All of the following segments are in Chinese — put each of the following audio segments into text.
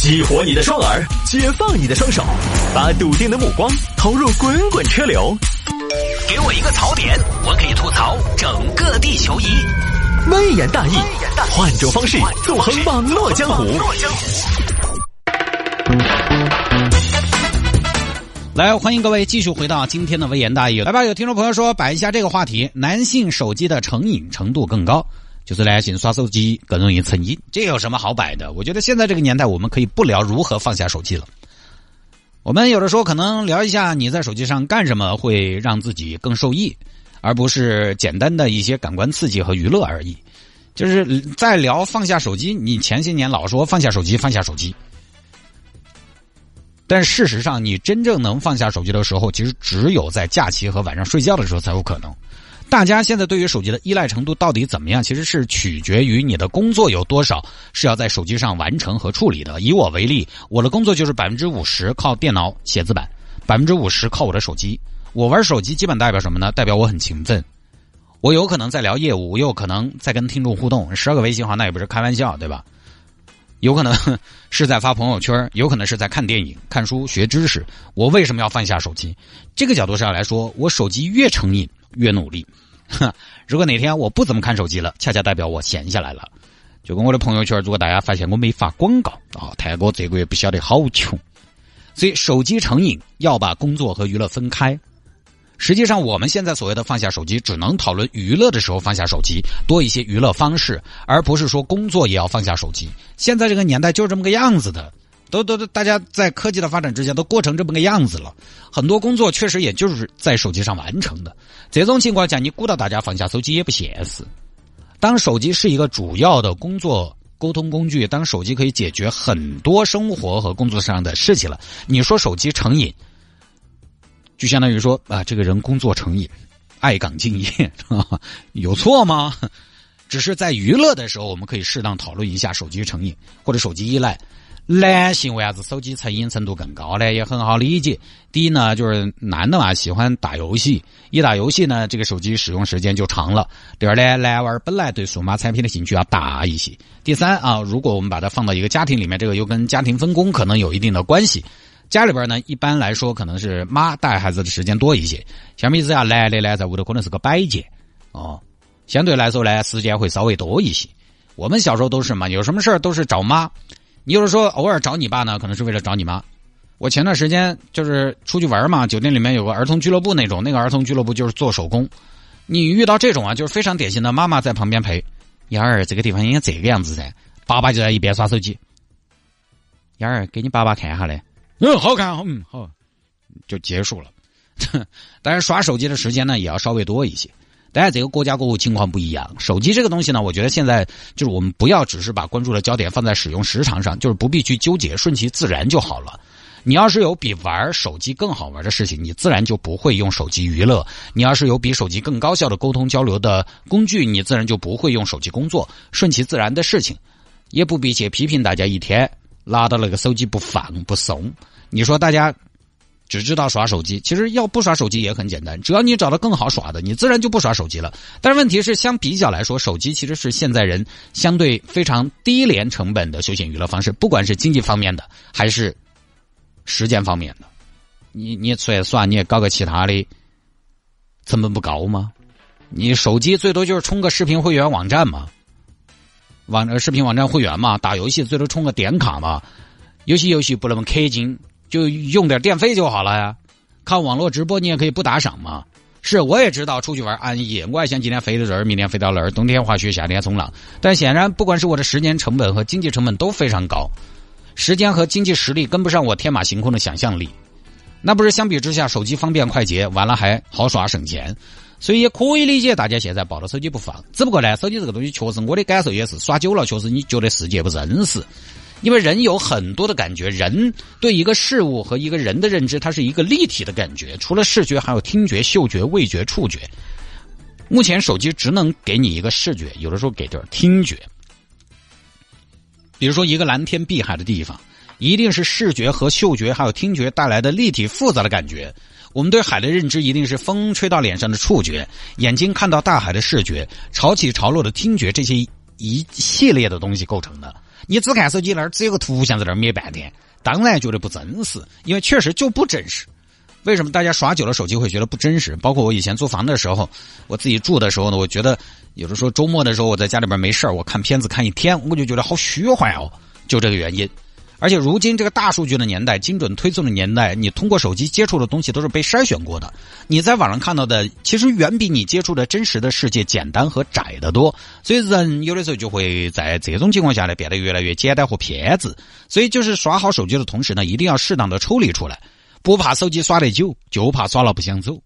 激活你的双耳，解放你的双手，把笃定的目光投入滚滚车流。给我一个槽点，我可以吐槽整个地球仪。微言大义，换种方式纵横网络江湖。来，欢迎各位继续回到今天的微言大义。来吧，有听众朋友说摆一下这个话题：男性手机的成瘾程度更高。就是男性刷手机更容易成瘾，这有什么好摆的？我觉得现在这个年代，我们可以不聊如何放下手机了。我们有的时候可能聊一下你在手机上干什么会让自己更受益，而不是简单的一些感官刺激和娱乐而已。就是在聊放下手机，你前些年老说放下手机，放下手机，但事实上，你真正能放下手机的时候，其实只有在假期和晚上睡觉的时候才有可能。大家现在对于手机的依赖程度到底怎么样？其实是取决于你的工作有多少是要在手机上完成和处理的。以我为例，我的工作就是百分之五十靠电脑写字板，百分之五十靠我的手机。我玩手机基本代表什么呢？代表我很勤奋。我有可能在聊业务，有可能在跟听众互动。十二个微信号那也不是开玩笑，对吧？有可能是在发朋友圈，有可能是在看电影、看书、学知识。我为什么要放下手机？这个角度上来说，我手机越成瘾。越努力，如果哪天我不怎么看手机了，恰恰代表我闲下来了。就跟我的朋友圈，如果大家发现我没发广告啊，泰哥这个月不晓得好穷。所以手机成瘾要把工作和娱乐分开。实际上，我们现在所谓的放下手机，只能讨论娱乐的时候放下手机，多一些娱乐方式，而不是说工作也要放下手机。现在这个年代就是这么个样子的。都都都，大家在科技的发展之下都过成这么个样子了，很多工作确实也就是在手机上完成的。这种情况下，你鼓捣大家放下手机也不现实。当手机是一个主要的工作沟通工具，当手机可以解决很多生活和工作上的事情了，你说手机成瘾，就相当于说啊，这个人工作成瘾，爱岗敬业，有错吗？只是在娱乐的时候，我们可以适当讨论一下手机成瘾或者手机依赖。男性为啥子手机成瘾程度更高呢？也很好理解。第一呢，就是男的嘛喜欢打游戏，一打游戏呢，这个手机使用时间就长了。第二呢，男娃儿本来对数码产品的兴趣要大一些。第三啊，如果我们把它放到一个家庭里面，这个又跟家庭分工可能有一定的关系。家里边呢，一般来说可能是妈带孩子的时间多一些，相比之下，男的呢在屋头可能是个摆件哦，相对来说呢时间会稍微多一些。我们小时候都是嘛，有什么事儿都是找妈。你就是说偶尔找你爸呢，可能是为了找你妈。我前段时间就是出去玩嘛，酒店里面有个儿童俱乐部那种，那个儿童俱乐部就是做手工。你遇到这种啊，就是非常典型的妈妈在旁边陪。幺儿，这个地方应该这个样子噻。爸爸就在一边刷手机。幺儿，给你爸爸看下嘞。嗯，好看，嗯好，就结束了。当然，刷手机的时间呢，也要稍微多一些。当然，这个国家国户情况不一样。手机这个东西呢，我觉得现在就是我们不要只是把关注的焦点放在使用时长上，就是不必去纠结，顺其自然就好了。你要是有比玩手机更好玩的事情，你自然就不会用手机娱乐；你要是有比手机更高效的沟通交流的工具，你自然就不会用手机工作。顺其自然的事情，也不必去批评大家一天拉到那个手机不放不松。你说大家。只知道耍手机，其实要不耍手机也很简单，只要你找到更好耍的，你自然就不耍手机了。但是问题是，相比较来说，手机其实是现在人相对非常低廉成本的休闲娱乐方式，不管是经济方面的还是时间方面的。你你出来耍，你也搞个其他的，成本不高吗？你手机最多就是充个视频会员网站嘛，网视频网站会员嘛，打游戏最多充个点卡嘛，有些游戏不那么氪金。就用点电费就好了呀，看网络直播你也可以不打赏嘛。是，我也知道出去玩安逸，我还想今天飞到这儿，明天飞到那儿，冬天滑雪，夏天冲浪。但显然，不管是我的时间成本和经济成本都非常高，时间和经济实力跟不上我天马行空的想象力。那不是相比之下，手机方便快捷，完了还好耍省钱，所以也可以理解大家现在抱着手机不放。只不过呢，手机这个东西确实我的感受也是，耍久了确实你觉得世界不真实。因为人有很多的感觉，人对一个事物和一个人的认知，它是一个立体的感觉。除了视觉，还有听觉、嗅觉、味觉、触觉。目前手机只能给你一个视觉，有的时候给点听觉。比如说一个蓝天碧海的地方，一定是视觉和嗅觉还有听觉带来的立体复杂的感觉。我们对海的认知一定是风吹到脸上的触觉，眼睛看到大海的视觉，潮起潮落的听觉，这些一系列的东西构成的。你只看手机那儿只有个图像在那儿灭半天，当然觉得不真实，因为确实就不真实。为什么大家耍久了手机会觉得不真实？包括我以前租房的时候，我自己住的时候呢，我觉得有的时候周末的时候我在家里边没事儿，我看片子看一天，我就觉得好虚幻哦，就这个原因。而且如今这个大数据的年代、精准推送的年代，你通过手机接触的东西都是被筛选过的。你在网上看到的，其实远比你接触的真实的世界简单和窄得多。所以人有的时候就会在这种情况下呢，变得越来越简单和偏执。所以就是刷好手机的同时呢，一定要适当的抽离出来，不怕手机耍得久，就怕耍了不想走。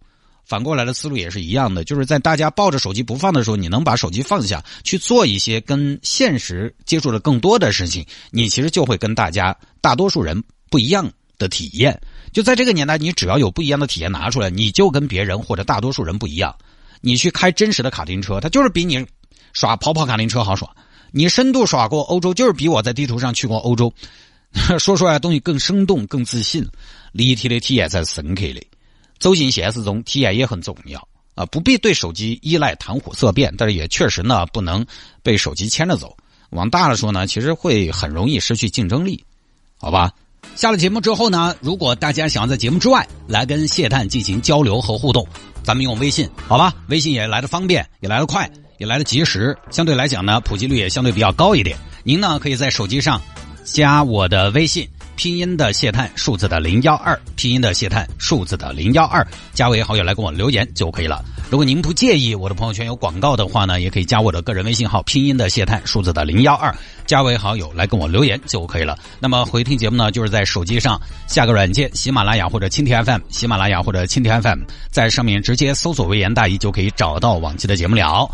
反过来的思路也是一样的，就是在大家抱着手机不放的时候，你能把手机放下去做一些跟现实接触的更多的事情，你其实就会跟大家大多数人不一样的体验。就在这个年代，你只要有不一样的体验拿出来，你就跟别人或者大多数人不一样。你去开真实的卡丁车，它就是比你耍跑跑卡丁车好耍。你深度耍过欧洲，就是比我在地图上去过欧洲，说出来的东西更生动、更自信，立体的体验才深刻的。走进现实中，体验也很重要啊！不必对手机依赖谈虎色变，但是也确实呢，不能被手机牵着走。往大了说呢，其实会很容易失去竞争力，好吧？下了节目之后呢，如果大家想要在节目之外来跟谢探进行交流和互动，咱们用微信，好吧？微信也来的方便，也来的快，也来的及时，相对来讲呢，普及率也相对比较高一点。您呢，可以在手机上加我的微信。拼音的谢探，数字的零幺二，拼音的谢探，数字的零幺二，加为好友来跟我留言就可以了。如果您不介意我的朋友圈有广告的话呢，也可以加我的个人微信号，拼音的谢探，数字的零幺二，加为好友来跟我留言就可以了。那么回听节目呢，就是在手机上下个软件，喜马拉雅或者蜻蜓 FM，喜马拉雅或者蜻蜓 FM，在上面直接搜索“微言大义”就可以找到往期的节目了。